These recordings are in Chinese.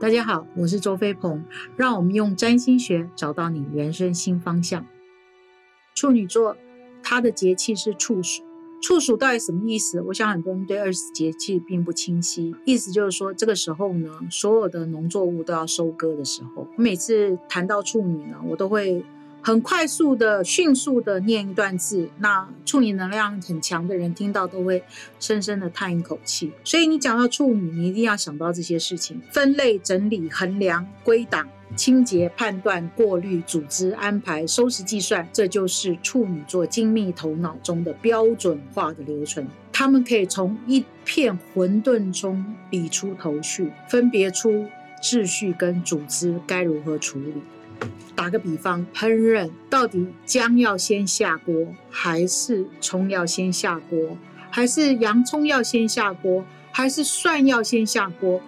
大家好，我是周飞鹏，让我们用占星学找到你人生新方向。处女座，它的节气是处暑。处暑到底什么意思？我想很多人对二十节气并不清晰。意思就是说，这个时候呢，所有的农作物都要收割的时候。每次谈到处女呢，我都会。很快速的、迅速的念一段字，那处女能量很强的人听到都会深深的叹一口气。所以你讲到处女，你一定要想到这些事情：分类、整理、衡量、归档、清洁、判断、过滤、组织、安排、收拾、计算，这就是处女座精密头脑中的标准化的流程。他们可以从一片混沌中理出头绪，分别出秩序跟组织该如何处理。打个比方，烹饪到底姜要先下锅，还是葱要先下锅，还是洋葱要先下锅，还是蒜要先下锅？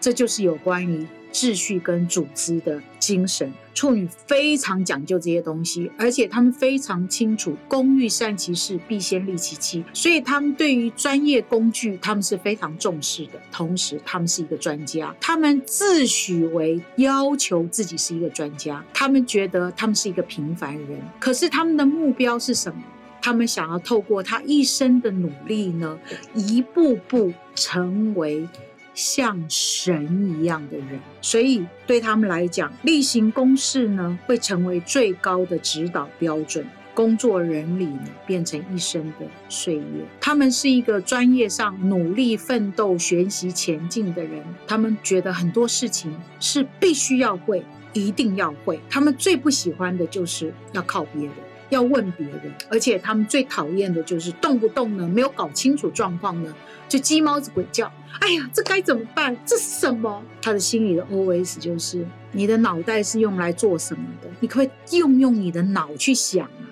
这就是有关于。秩序跟组织的精神，处女非常讲究这些东西，而且他们非常清楚“工欲善其事，必先利其器”，所以他们对于专业工具，他们是非常重视的。同时，他们是一个专家，他们自诩为要求自己是一个专家，他们觉得他们是一个平凡人，可是他们的目标是什么？他们想要透过他一生的努力呢，一步步成为。像神一样的人，所以对他们来讲，例行公事呢，会成为最高的指导标准。工作人理呢，变成一生的岁月。他们是一个专业上努力奋斗、学习前进的人。他们觉得很多事情是必须要会，一定要会。他们最不喜欢的就是要靠别人。要问别人，而且他们最讨厌的就是动不动呢没有搞清楚状况呢就鸡毛子鬼叫。哎呀，这该怎么办？这是什么？他的心里的 OS 就是：你的脑袋是用来做什么的？你可不可以用用你的脑去想啊？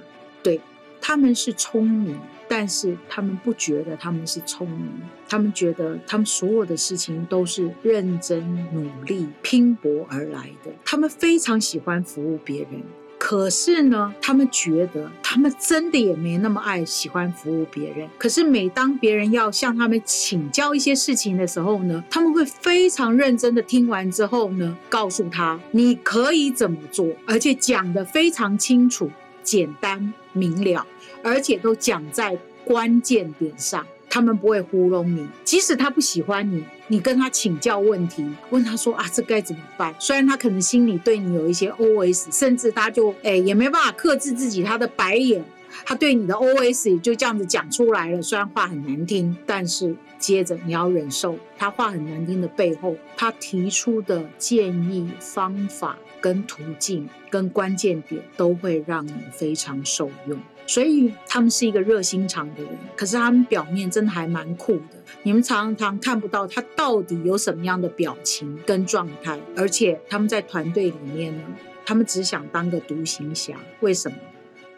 对，他们是聪明，但是他们不觉得他们是聪明，他们觉得他们所有的事情都是认真努力拼搏而来的。他们非常喜欢服务别人。可是呢，他们觉得他们真的也没那么爱喜欢服务别人。可是每当别人要向他们请教一些事情的时候呢，他们会非常认真的听完之后呢，告诉他你可以怎么做，而且讲得非常清楚、简单明了，而且都讲在关键点上。他们不会糊弄你，即使他不喜欢你，你跟他请教问题，问他说啊，这该怎么办？虽然他可能心里对你有一些 OS，甚至他就哎也没办法克制自己他的白眼，他对你的 OS 也就这样子讲出来了。虽然话很难听，但是接着你要忍受他话很难听的背后，他提出的建议、方法跟途径跟关键点都会让你非常受用。所以他们是一个热心肠的人，可是他们表面真的还蛮酷的。你们常常看不到他到底有什么样的表情跟状态，而且他们在团队里面呢，他们只想当个独行侠。为什么？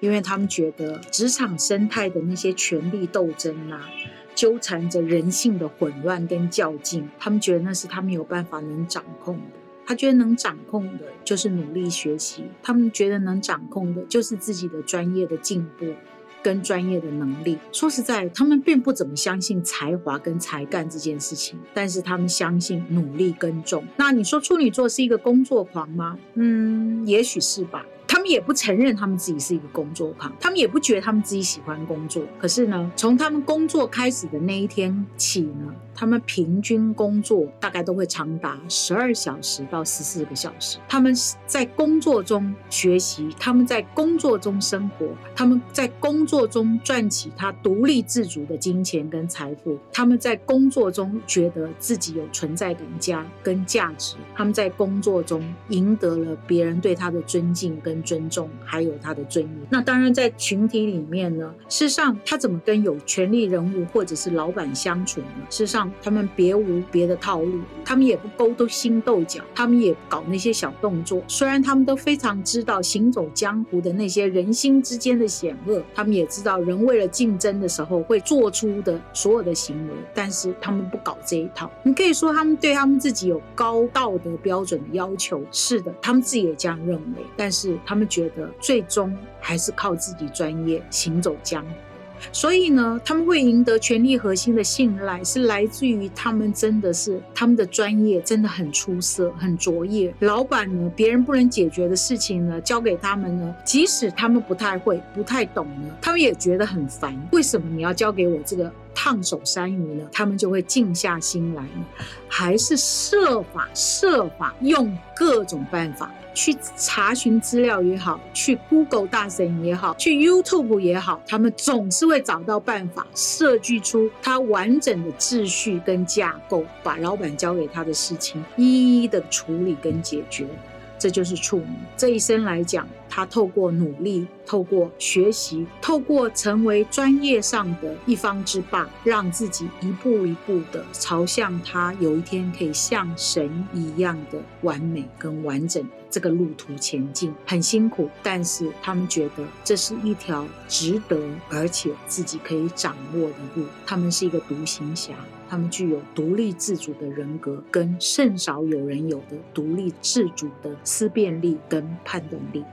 因为他们觉得职场生态的那些权力斗争啊，纠缠着人性的混乱跟较劲，他们觉得那是他们有办法能掌控的。他觉得能掌控的就是努力学习，他们觉得能掌控的就是自己的专业的进步跟专业的能力。说实在，他们并不怎么相信才华跟才干这件事情，但是他们相信努力跟重。那你说处女座是一个工作狂吗？嗯，也许是吧。他们也不承认他们自己是一个工作狂，他们也不觉得他们自己喜欢工作。可是呢，从他们工作开始的那一天起呢，他们平均工作大概都会长达十二小时到十四个小时。他们在工作中学习，他们在工作中生活，他们在工作中赚起他独立自主的金钱跟财富。他们在工作中觉得自己有存在感、价跟价值。他们在工作中赢得了别人对他的尊敬跟。尊重，还有他的尊严。那当然，在群体里面呢，事实上他怎么跟有权力人物或者是老板相处呢？事实上，他们别无别的套路，他们也不勾勾心斗角，他们也搞那些小动作。虽然他们都非常知道行走江湖的那些人心之间的险恶，他们也知道人为了竞争的时候会做出的所有的行为，但是他们不搞这一套。你可以说他们对他们自己有高道德标准的要求，是的，他们自己也这样认为，但是。他们觉得最终还是靠自己专业行走江湖。所以呢，他们会赢得权力核心的信赖，是来自于他们真的是他们的专业真的很出色、很卓越。老板呢，别人不能解决的事情呢，交给他们呢，即使他们不太会、不太懂呢，他们也觉得很烦。为什么你要交给我这个？烫手山芋呢，他们就会静下心来呢，还是设法设法用各种办法去查询资料也好，去 Google 大神也好，去 YouTube 也好，他们总是会找到办法，设计出他完整的秩序跟架构，把老板交给他的事情一一的处理跟解决。这就是处女这一生来讲，他透过努力，透过学习，透过成为专业上的一方之霸，让自己一步一步的朝向他有一天可以像神一样的完美跟完整这个路途前进。很辛苦，但是他们觉得这是一条值得而且自己可以掌握的路。他们是一个独行侠。他们具有独立自主的人格，跟甚少有人有的独立自主的思辨力跟判断力。